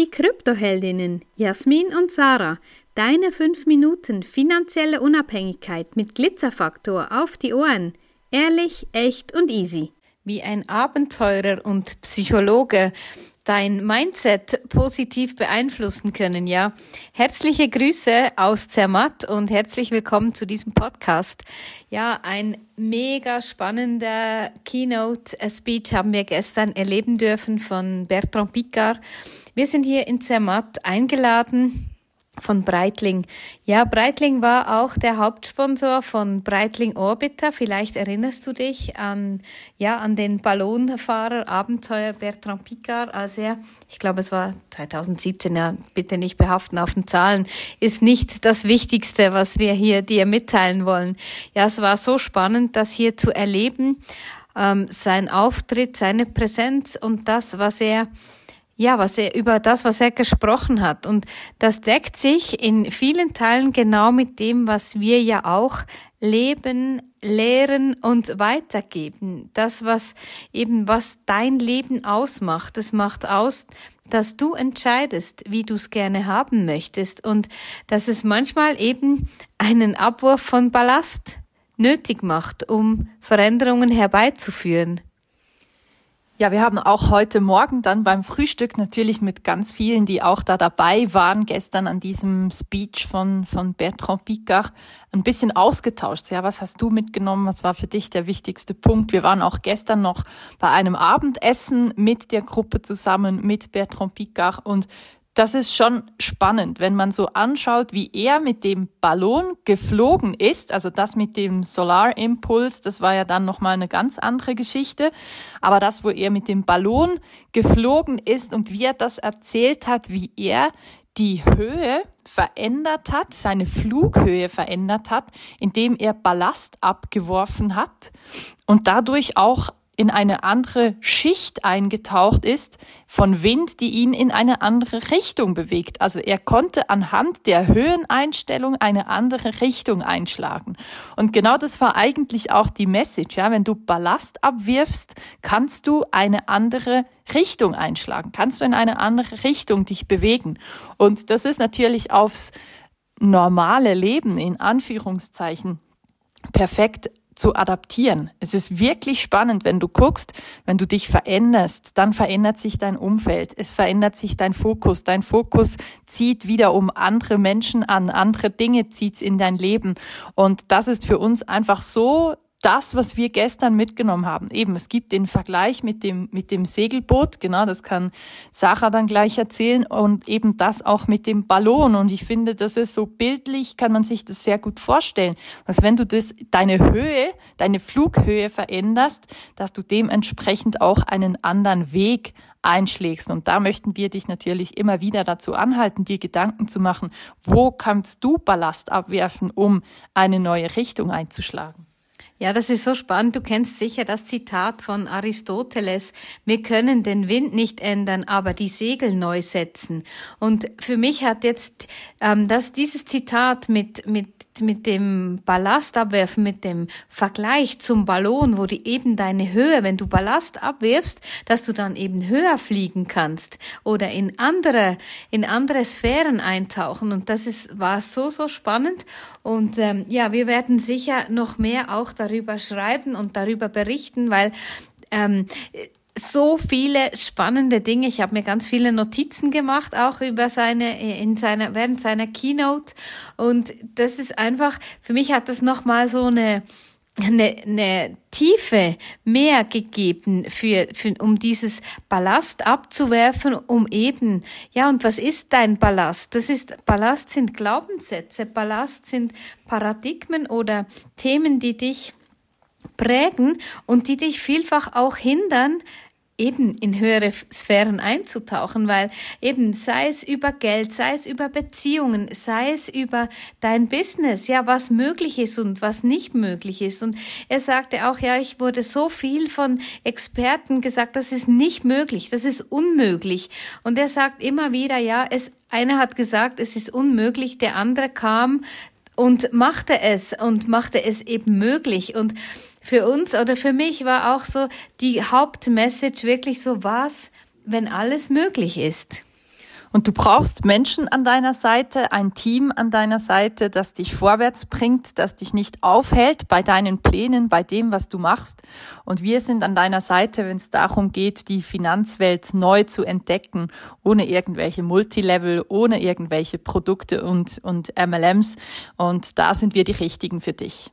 Die Kryptoheldinnen Jasmin und Sarah, deine 5 Minuten finanzielle Unabhängigkeit mit Glitzerfaktor auf die Ohren. Ehrlich, echt und easy. Wie ein Abenteurer und Psychologe dein Mindset positiv beeinflussen können, ja. Herzliche Grüße aus Zermatt und herzlich willkommen zu diesem Podcast. Ja, ein mega spannender Keynote-Speech haben wir gestern erleben dürfen von Bertrand Picard. Wir sind hier in Zermatt eingeladen von Breitling. Ja, Breitling war auch der Hauptsponsor von Breitling Orbiter. Vielleicht erinnerst du dich an, ja, an den Ballonfahrer Abenteuer Bertrand Picard, als er, ich glaube, es war 2017, ja, bitte nicht behaften auf den Zahlen, ist nicht das Wichtigste, was wir hier dir mitteilen wollen. Ja, es war so spannend, das hier zu erleben, ähm, sein Auftritt, seine Präsenz und das, was er ja, was er über das, was er gesprochen hat. Und das deckt sich in vielen Teilen genau mit dem, was wir ja auch leben, lehren und weitergeben. Das, was eben, was dein Leben ausmacht, das macht aus, dass du entscheidest, wie du es gerne haben möchtest und dass es manchmal eben einen Abwurf von Ballast nötig macht, um Veränderungen herbeizuführen. Ja, wir haben auch heute Morgen dann beim Frühstück natürlich mit ganz vielen, die auch da dabei waren, gestern an diesem Speech von, von Bertrand Picard, ein bisschen ausgetauscht. Ja, was hast du mitgenommen? Was war für dich der wichtigste Punkt? Wir waren auch gestern noch bei einem Abendessen mit der Gruppe zusammen, mit Bertrand Picard und das ist schon spannend, wenn man so anschaut, wie er mit dem Ballon geflogen ist. Also das mit dem Solarimpuls, das war ja dann nochmal eine ganz andere Geschichte. Aber das, wo er mit dem Ballon geflogen ist und wie er das erzählt hat, wie er die Höhe verändert hat, seine Flughöhe verändert hat, indem er Ballast abgeworfen hat und dadurch auch in eine andere Schicht eingetaucht ist von Wind, die ihn in eine andere Richtung bewegt. Also er konnte anhand der Höheneinstellung eine andere Richtung einschlagen. Und genau das war eigentlich auch die Message. Ja, wenn du Ballast abwirfst, kannst du eine andere Richtung einschlagen, kannst du in eine andere Richtung dich bewegen. Und das ist natürlich aufs normale Leben in Anführungszeichen perfekt zu adaptieren. Es ist wirklich spannend, wenn du guckst, wenn du dich veränderst, dann verändert sich dein Umfeld, es verändert sich dein Fokus. Dein Fokus zieht wieder um andere Menschen an, andere Dinge zieht's in dein Leben. Und das ist für uns einfach so das, was wir gestern mitgenommen haben. Eben, es gibt den Vergleich mit dem, mit dem Segelboot, genau, das kann Sarah dann gleich erzählen und eben das auch mit dem Ballon. Und ich finde, das ist so bildlich, kann man sich das sehr gut vorstellen. Dass wenn du das, deine Höhe, deine Flughöhe veränderst, dass du dementsprechend auch einen anderen Weg einschlägst. Und da möchten wir dich natürlich immer wieder dazu anhalten, dir Gedanken zu machen, wo kannst du Ballast abwerfen, um eine neue Richtung einzuschlagen. Ja, das ist so spannend. Du kennst sicher das Zitat von Aristoteles. Wir können den Wind nicht ändern, aber die Segel neu setzen. Und für mich hat jetzt ähm, das, dieses Zitat mit, mit mit dem Ballast abwerfen, mit dem Vergleich zum Ballon, wo die eben deine Höhe, wenn du Ballast abwirfst, dass du dann eben höher fliegen kannst oder in andere, in andere Sphären eintauchen. Und das ist, war so, so spannend. Und ähm, ja, wir werden sicher noch mehr auch darüber schreiben und darüber berichten, weil ähm, so viele spannende Dinge. Ich habe mir ganz viele Notizen gemacht, auch über seine, in seiner, während seiner Keynote. Und das ist einfach, für mich hat das nochmal so eine, eine, eine Tiefe mehr gegeben für, für, um dieses Ballast abzuwerfen, um eben, ja, und was ist dein Ballast? Das ist, Ballast sind Glaubenssätze, Ballast sind Paradigmen oder Themen, die dich prägen und die dich vielfach auch hindern, eben in höhere Sphären einzutauchen, weil eben sei es über Geld, sei es über Beziehungen, sei es über dein Business, ja, was möglich ist und was nicht möglich ist. Und er sagte auch, ja, ich wurde so viel von Experten gesagt, das ist nicht möglich, das ist unmöglich. Und er sagt immer wieder, ja, es, einer hat gesagt, es ist unmöglich, der andere kam und machte es und machte es eben möglich. Und für uns oder für mich war auch so die Hauptmessage wirklich so was, wenn alles möglich ist. Und du brauchst Menschen an deiner Seite, ein Team an deiner Seite, das dich vorwärts bringt, das dich nicht aufhält bei deinen Plänen, bei dem, was du machst. Und wir sind an deiner Seite, wenn es darum geht, die Finanzwelt neu zu entdecken, ohne irgendwelche Multilevel, ohne irgendwelche Produkte und, und MLMs. Und da sind wir die Richtigen für dich.